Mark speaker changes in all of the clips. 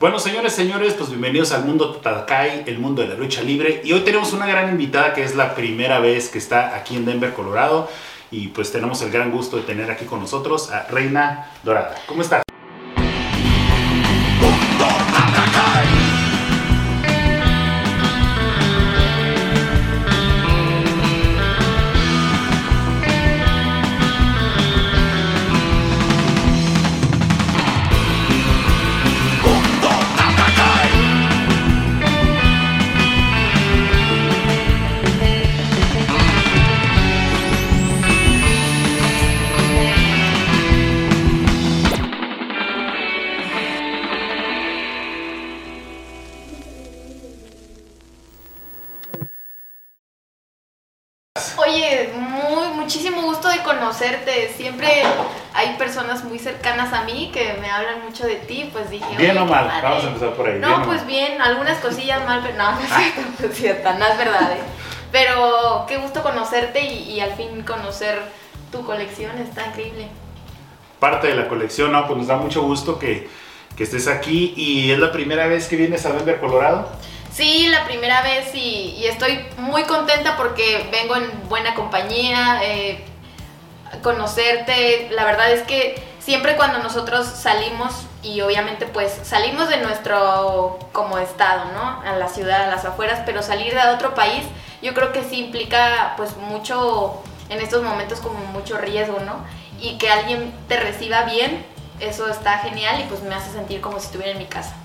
Speaker 1: Bueno, señores, señores, pues bienvenidos al mundo Tatakai, el mundo de la lucha libre. Y hoy tenemos una gran invitada que es la primera vez que está aquí en Denver, Colorado. Y pues tenemos el gran gusto de tener aquí con nosotros a Reina Dorada. ¿Cómo estás?
Speaker 2: Que me hablan mucho de ti, pues dije.
Speaker 1: ¿Bien o mal?
Speaker 2: padre.
Speaker 1: Vamos a empezar por ahí.
Speaker 2: No,
Speaker 1: ¿bien
Speaker 2: pues bien, algunas cosillas mal, pero no, no es cierto, no es cierto, no es verdad. ¿eh? Pero qué gusto conocerte y, y al fin conocer tu colección, está increíble.
Speaker 1: Parte de la colección, ¿no? Pues nos da mucho gusto que, que estés aquí. Y es la primera vez que vienes a Denver, Colorado.
Speaker 2: Sí, la primera vez y, y estoy muy contenta porque vengo en buena compañía, eh, conocerte. La verdad es que siempre cuando nosotros salimos y obviamente pues salimos de nuestro como estado, ¿no? A la ciudad, a las afueras, pero salir de otro país, yo creo que sí implica pues mucho, en estos momentos como mucho riesgo, ¿no? Y que alguien te reciba bien, eso está genial y pues me hace sentir como si estuviera en mi casa.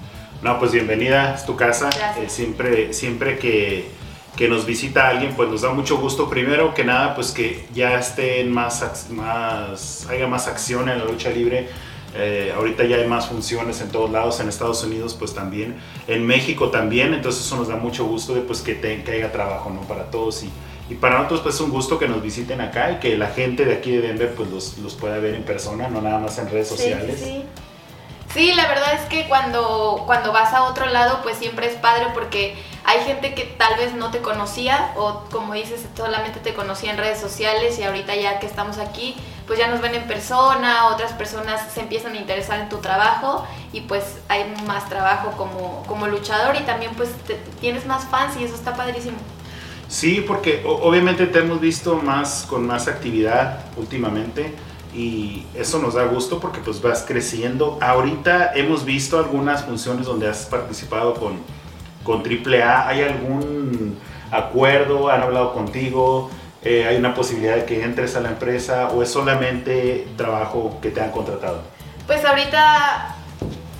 Speaker 1: No, pues bienvenida, es tu casa. Eh, siempre siempre que, que nos visita alguien, pues nos da mucho gusto. Primero que nada, pues que ya estén más, más haya más acción en la lucha libre. Eh, ahorita ya hay más funciones en todos lados, en Estados Unidos pues también, en México también, entonces eso nos da mucho gusto de pues que, te- que haya trabajo ¿no? para todos y, y para nosotros pues es un gusto que nos visiten acá y que la gente de aquí de Denver pues los, los pueda ver en persona, no nada más en redes sociales.
Speaker 2: Sí. Sí, la verdad es que cuando, cuando vas a otro lado, pues siempre es padre porque hay gente que tal vez no te conocía o como dices, solamente te conocía en redes sociales y ahorita ya que estamos aquí, pues ya nos ven en persona, otras personas se empiezan a interesar en tu trabajo y pues hay más trabajo como, como luchador y también pues tienes más fans y eso está padrísimo.
Speaker 1: Sí, porque obviamente te hemos visto más con más actividad últimamente y eso nos da gusto porque pues vas creciendo. Ahorita hemos visto algunas funciones donde has participado con, con AAA. ¿Hay algún acuerdo? ¿Han hablado contigo? Eh, ¿Hay una posibilidad de que entres a la empresa o es solamente trabajo que te han contratado?
Speaker 2: Pues ahorita,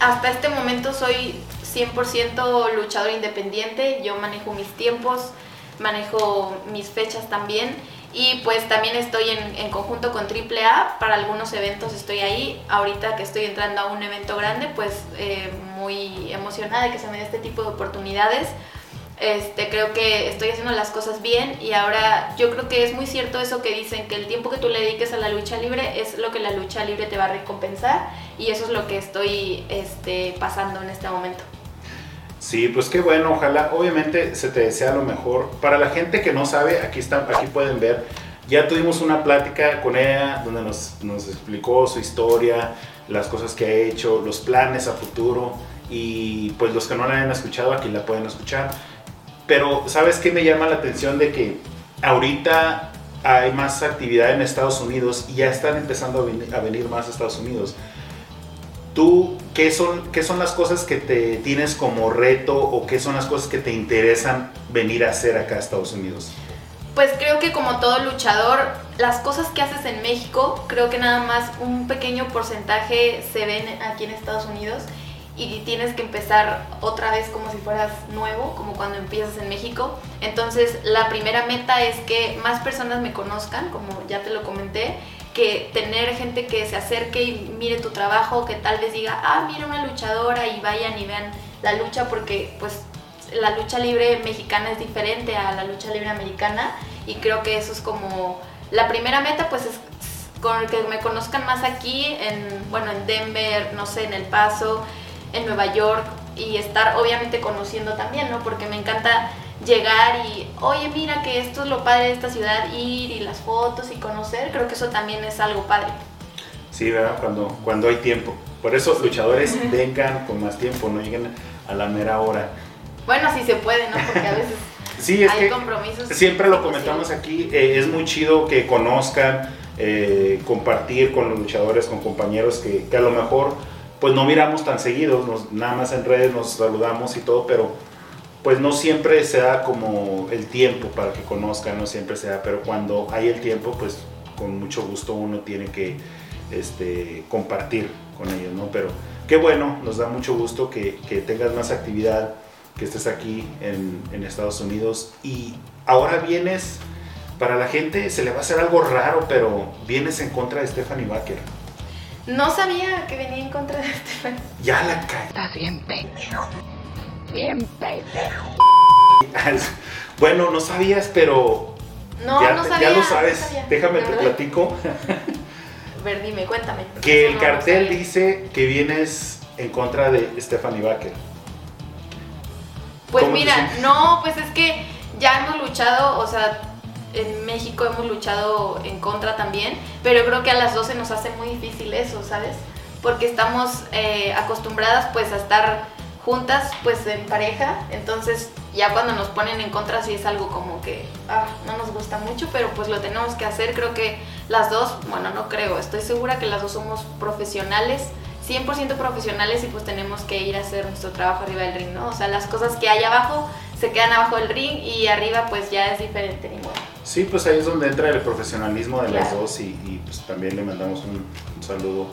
Speaker 2: hasta este momento soy 100% luchador independiente, yo manejo mis tiempos, manejo mis fechas también y pues también estoy en, en conjunto con AAA, para algunos eventos estoy ahí, ahorita que estoy entrando a un evento grande pues eh, muy emocionada de que se me dé este tipo de oportunidades. Este, creo que estoy haciendo las cosas bien y ahora yo creo que es muy cierto eso que dicen, que el tiempo que tú le dediques a la lucha libre es lo que la lucha libre te va a recompensar y eso es lo que estoy este, pasando en este momento.
Speaker 1: Sí, pues qué bueno, ojalá, obviamente se te desea lo mejor. Para la gente que no sabe, aquí están, aquí pueden ver, ya tuvimos una plática con ella donde nos, nos explicó su historia, las cosas que ha hecho, los planes a futuro y pues los que no la han escuchado aquí la pueden escuchar. Pero ¿sabes qué me llama la atención de que ahorita hay más actividad en Estados Unidos y ya están empezando a venir, a venir más a Estados Unidos? ¿Tú qué son, qué son las cosas que te tienes como reto o qué son las cosas que te interesan venir a hacer acá a Estados Unidos?
Speaker 2: Pues creo que como todo luchador, las cosas que haces en México, creo que nada más un pequeño porcentaje se ven aquí en Estados Unidos y tienes que empezar otra vez como si fueras nuevo, como cuando empiezas en México. Entonces la primera meta es que más personas me conozcan, como ya te lo comenté, que tener gente que se acerque y mire tu trabajo, que tal vez diga, ah, mira una luchadora y vayan y vean la lucha porque pues la lucha libre mexicana es diferente a la lucha libre americana y creo que eso es como la primera meta pues es con que me conozcan más aquí en bueno en Denver no sé en El Paso en Nueva York y estar obviamente conociendo también no porque me encanta llegar y oye mira que esto es lo padre de esta ciudad ir y las fotos y conocer creo que eso también es algo padre
Speaker 1: Sí, ¿verdad? Cuando, cuando hay tiempo. Por eso luchadores vengan con más tiempo, no lleguen a la mera hora.
Speaker 2: Bueno, sí se puede, ¿no? Porque a veces
Speaker 1: Sí, es
Speaker 2: hay
Speaker 1: que
Speaker 2: compromisos.
Speaker 1: siempre lo comentamos aquí, eh, es muy chido que conozcan, eh, compartir con los luchadores, con compañeros que, que a lo mejor pues no miramos tan seguidos, nos- nada más en redes nos saludamos y todo, pero pues no siempre se da como el tiempo para que conozcan, no siempre se da, pero cuando hay el tiempo, pues con mucho gusto uno tiene que este, compartir con ellos, ¿no? Pero qué bueno, nos da mucho gusto que, que tengas más actividad, que estés aquí en, en Estados Unidos y ahora vienes, para la gente se le va a hacer algo raro, pero vienes en contra de Stephanie Baker.
Speaker 2: No sabía que venía en contra de Estefan.
Speaker 1: Ya la caí.
Speaker 3: Estás bien pendejo. Bien pendejo.
Speaker 1: Bueno, no sabías, pero
Speaker 2: No,
Speaker 1: ya,
Speaker 2: no sabía.
Speaker 1: ya lo
Speaker 2: no
Speaker 1: sabes.
Speaker 2: sabía,
Speaker 1: Déjame te
Speaker 2: verdad.
Speaker 1: platico
Speaker 2: ver, dime, cuéntame.
Speaker 1: que el cartel dice que vienes en contra de Stephanie Baker.
Speaker 2: Pues
Speaker 1: ¿Cómo te
Speaker 2: mira, no, pues es que ya hemos luchado, o sea, en México hemos luchado en contra también, pero creo que a las 12 nos hace muy difícil eso, ¿sabes? Porque estamos eh, acostumbradas pues a estar juntas pues en pareja, entonces ya cuando nos ponen en contra sí es algo como que ah, no nos gusta mucho, pero pues lo tenemos que hacer, creo que las dos, bueno, no creo, estoy segura que las dos somos profesionales. 100% profesionales y pues tenemos que ir a hacer nuestro trabajo arriba del ring, ¿no? O sea, las cosas que hay abajo se quedan abajo del ring y arriba pues ya es diferente, ni modo.
Speaker 1: Sí, pues ahí es donde entra el profesionalismo de las
Speaker 2: Claro.
Speaker 1: dos y, y, pues también le mandamos un, un saludo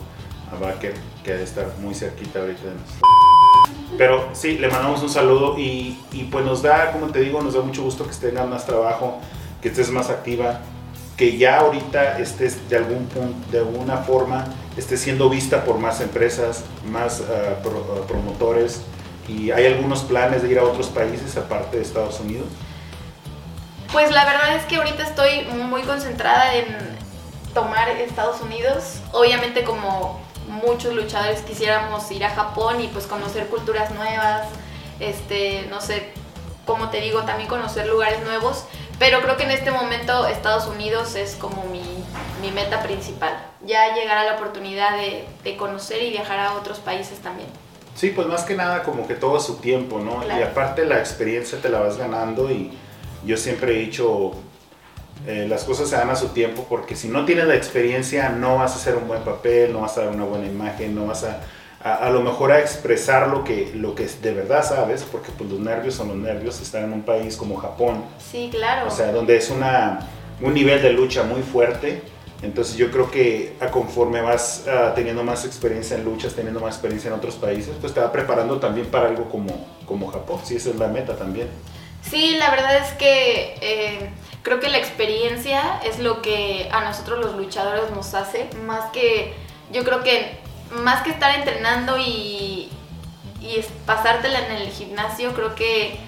Speaker 1: a Baker, que ha de estar muy cerquita ahorita de nosotros. Pero sí, le mandamos un saludo y, pues nos da, como te digo, nos da mucho gusto que tengas más trabajo, que estés más activa, que ya ahorita estés de algún punto, de alguna forma, estés siendo vista por más empresas, más ah, ah, promotores y hay algunos planes de ir a otros países aparte de Estados Unidos.
Speaker 2: Pues la verdad es que ahorita estoy muy concentrada en tomar Estados Unidos. Obviamente como muchos luchadores quisiéramos ir a Japón y pues conocer culturas nuevas, este, no sé, como te digo, también conocer lugares nuevos. Pero creo que en este momento Estados Unidos es como mi, mi meta principal. Ya llegará la oportunidad de, de conocer y viajar a otros países también.
Speaker 1: Sí, pues más que nada como que todo a su tiempo, ¿no?
Speaker 2: Claro.
Speaker 1: Y aparte la experiencia te la vas ganando y yo siempre he dicho, eh, las cosas se dan a su tiempo porque si no tienes la experiencia no vas a hacer un buen papel, no vas a dar una buena imagen, no vas a, a, a lo mejor a expresar lo que, lo que de verdad sabes, porque pues los nervios son los nervios, estar en un país como Japón,
Speaker 2: Sí, claro.
Speaker 1: o sea, donde es una, un nivel de lucha muy fuerte. Entonces yo creo que a conforme vas ah, teniendo más experiencia en luchas, teniendo más experiencia en otros países, pues te va preparando también para algo como, como Japón. Sí, esa es la meta también.
Speaker 2: Sí, la verdad es que eh, creo que la experiencia es lo que a nosotros los luchadores nos hace, más que, yo creo que más que estar entrenando y, y pasártela en el gimnasio, creo que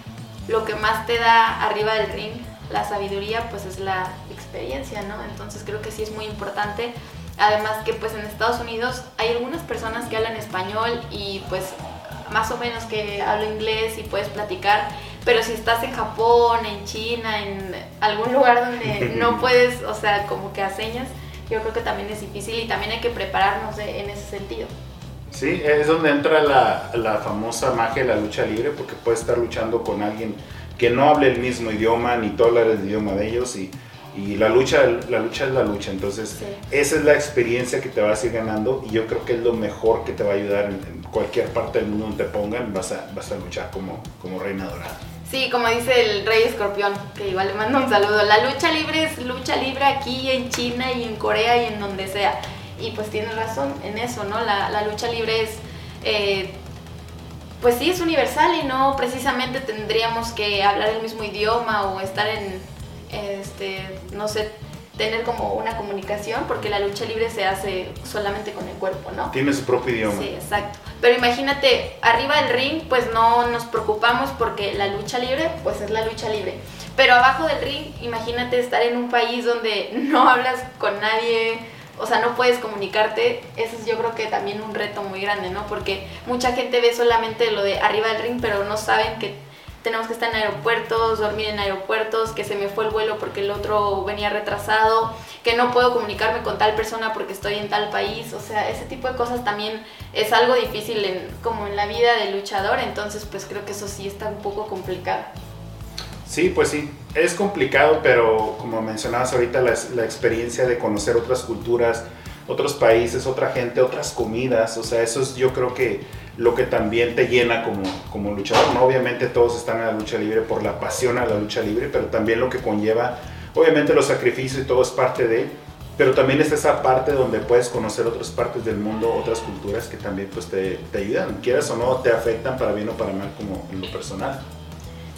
Speaker 2: lo que más te da arriba del ring, la sabiduría, pues es la experiencia, ¿no? Entonces creo que sí es muy importante. Además que pues en Estados Unidos hay algunas personas que hablan español y pues más o menos que hablo inglés y puedes platicar, pero si estás en Japón, en China, en algún lugar donde no puedes, o sea, como que a señas, yo creo que también es difícil y también hay que prepararnos de- en ese sentido.
Speaker 1: Sí, es donde entra la, la famosa magia de la lucha libre, porque puedes estar luchando con alguien que no hable el mismo idioma, ni tú hablar el idioma de ellos, y, y la, lucha, la lucha es la lucha. Entonces,
Speaker 2: Sí.
Speaker 1: esa es la experiencia que te vas a ir ganando, y yo creo que es lo mejor que te va a ayudar en, en cualquier parte del mundo donde te pongan, vas a, vas a luchar como, como reina dorada.
Speaker 2: Sí, como dice el Rey Escorpión, que igual le mando un saludo. La lucha libre es lucha libre aquí en China y en Corea y en donde sea. Y pues tienes razón en eso, ¿no? La, la lucha libre es, eh, pues sí, es universal y no precisamente tendríamos que hablar el mismo idioma o estar en, este, no sé, tener como una comunicación, porque la lucha libre se hace solamente con el cuerpo, ¿no?
Speaker 1: Tiene su propio idioma.
Speaker 2: Sí, exacto. Pero imagínate, arriba del ring, pues no nos preocupamos porque la lucha libre, pues es la lucha libre. Pero abajo del ring, imagínate estar en un país donde no hablas con nadie, o sea, no puedes comunicarte. Eso es yo creo que también un reto muy grande, ¿no? Porque mucha gente ve solamente lo de arriba del ring, pero no saben que tenemos que estar en aeropuertos, dormir en aeropuertos, que se me fue el vuelo porque el otro venía retrasado, que no puedo comunicarme con tal persona porque estoy en tal país, o sea, ese tipo de cosas también es algo difícil en, como en la vida del luchador, entonces pues creo que eso sí está un poco complicado.
Speaker 1: Sí, pues sí, es complicado, pero como mencionabas ahorita, la, la experiencia de conocer otras culturas, otros países, otra gente, otras comidas, o sea, eso es yo creo que lo que también te llena como, como luchador. ¿no? Obviamente todos están en la lucha libre por la pasión a la lucha libre, pero también lo que conlleva, obviamente los sacrificios y todo es parte de, pero también está esa parte donde puedes conocer otras partes del mundo, otras culturas que también pues te, te ayudan, quieras o no, te afectan para bien o para mal como en lo personal.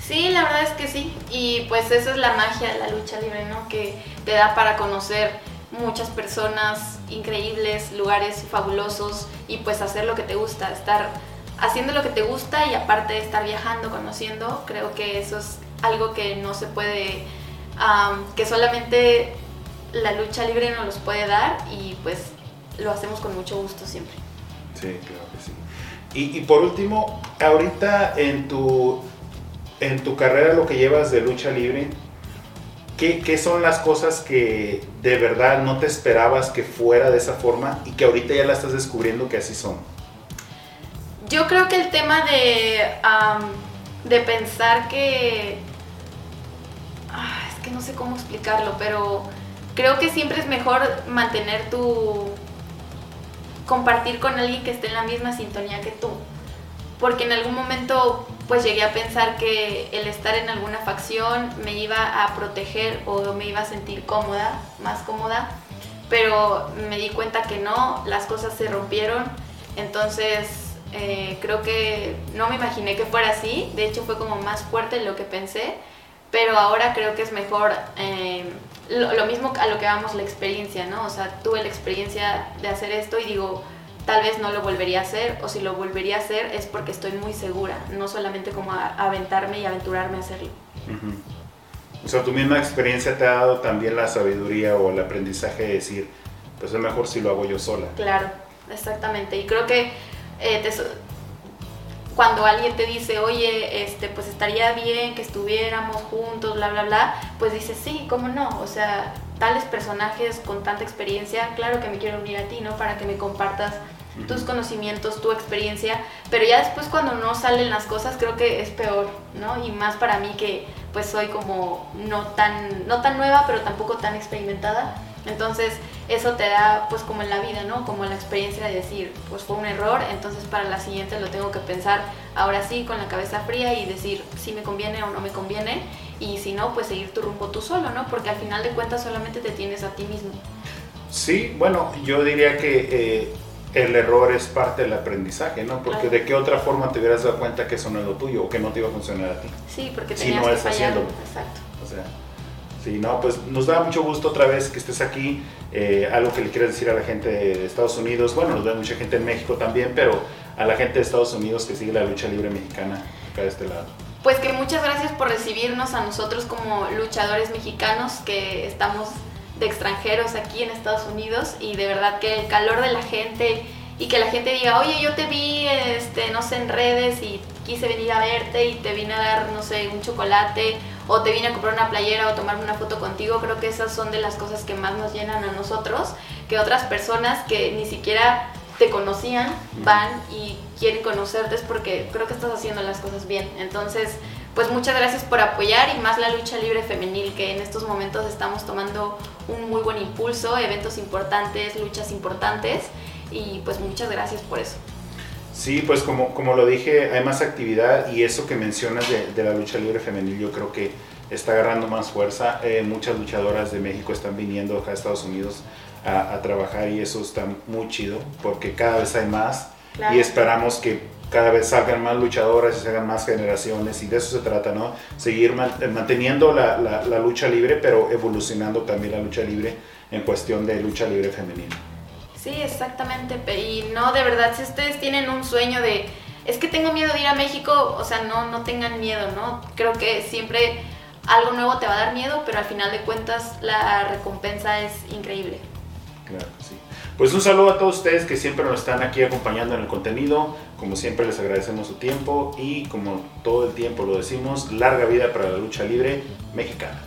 Speaker 2: Sí, la verdad es que sí, y pues esa es la magia de la lucha libre, ¿no? Que te da para conocer muchas personas increíbles, lugares fabulosos y pues hacer lo que te gusta, estar haciendo lo que te gusta y aparte de estar viajando, conociendo, creo que eso es algo que no se puede, que solamente la lucha libre nos los puede dar y pues lo hacemos con mucho gusto siempre.
Speaker 1: Sí, claro que sí. Y, y por último, ahorita en tu, en tu carrera lo que llevas de lucha libre, ¿Qué, ¿Qué, son las cosas que de verdad no te esperabas que fuera de esa forma y que ahorita ya la estás descubriendo que así son?
Speaker 2: Yo creo que el tema de, de pensar que... Ah, es que no sé cómo explicarlo, pero creo que siempre es mejor mantener tu... compartir con alguien que esté en la misma sintonía que tú. Porque en algún momento pues llegué a pensar que el estar en alguna facción me iba a proteger o me iba a sentir cómoda, más cómoda, pero me di cuenta que no, las cosas se rompieron, entonces eh, creo que no me imaginé que fuera así, de hecho fue como más fuerte de lo que pensé, pero ahora creo que es mejor eh, lo, lo, mismo a lo que vamos la experiencia, ¿no? O sea, tuve la experiencia de hacer esto y digo, tal vez no lo volvería a hacer o si lo volvería a hacer es porque estoy muy segura, no solamente como a, aventarme y aventurarme a hacerlo.
Speaker 1: Uh -huh. O sea, tu misma experiencia te ha dado también la sabiduría o el aprendizaje de decir, pues es mejor si lo hago yo sola.
Speaker 2: Claro, exactamente. Y creo que eh, te, cuando alguien te dice, oye, este, pues estaría bien que estuviéramos juntos, bla, bla, bla, pues dices, sí, ¿cómo no? O sea, tales personajes con tanta experiencia, claro que me quiero unir a ti, ¿no? Para que me compartas tus conocimientos, tu experiencia, pero ya después cuando no salen las cosas creo que es peor, ¿no? Y más para mí que pues soy como no tan, no tan nueva, pero tampoco tan experimentada. Entonces eso te da pues como en la vida, ¿no? Como la experiencia de decir, pues fue un error, entonces para la siguiente lo tengo que pensar ahora sí con la cabeza fría y decir si me conviene o no me conviene y si no, pues seguir tu rumbo tú solo, ¿no? Porque al final de cuentas solamente te tienes a ti mismo.
Speaker 1: Sí, bueno, yo diría que eh, el error es parte del aprendizaje, ¿no? Porque de qué otra forma te hubieras dado cuenta que eso no es lo tuyo o que no te iba a funcionar a ti.
Speaker 2: Sí, porque
Speaker 1: si
Speaker 2: tenías
Speaker 1: no
Speaker 2: que
Speaker 1: es haciéndolo.
Speaker 2: Exacto.
Speaker 1: O sea, sí, no, pues nos da mucho gusto otra vez que estés aquí. Eh, algo que le quieras decir a la gente de Estados Unidos, bueno, nos ve mucha gente en México también, pero a la gente de Estados Unidos que sigue la lucha libre mexicana acá de este lado.
Speaker 2: Pues que muchas gracias por recibirnos a nosotros como luchadores mexicanos que estamos de extranjeros aquí en Estados Unidos y de verdad que el calor de la gente y que la gente diga, oye, yo te vi, este, no sé, en redes y quise venir a verte y te vine a dar, no sé, un chocolate o te vine a comprar una playera o tomarme una foto contigo, creo que esas son de las cosas que más nos llenan a nosotros, que otras personas que ni siquiera te conocían van y quieren conocerte es porque creo que estás haciendo las cosas bien. Entonces, pues muchas gracias por apoyar y más la lucha libre femenil que en estos momentos estamos tomando un muy buen impulso, eventos importantes, luchas importantes y pues muchas gracias por eso.
Speaker 1: Sí, pues como, como lo dije, hay más actividad y eso que mencionas de, de la lucha libre femenil yo creo que está agarrando más fuerza. Eh, muchas luchadoras de México están viniendo acá a Estados Unidos a, a, trabajar y eso está muy chido porque cada vez hay más claro. y esperamos que cada vez salgan más luchadoras y se hagan más generaciones y de eso se trata, ¿no? Seguir manteniendo la, la, la lucha libre pero evolucionando también la lucha libre en cuestión de lucha libre femenina.
Speaker 2: Sí, exactamente. Y no, de verdad, si ustedes tienen un sueño de, es que tengo miedo de ir a México, o sea, no, no tengan miedo, ¿no? Creo que siempre algo nuevo te va a dar miedo, pero al final de cuentas la recompensa es increíble.
Speaker 1: Claro, sí. Pues un saludo a todos ustedes que siempre nos están aquí acompañando en el contenido. Como siempre les agradecemos su tiempo y como todo el tiempo lo decimos, larga vida para la lucha libre mexicana.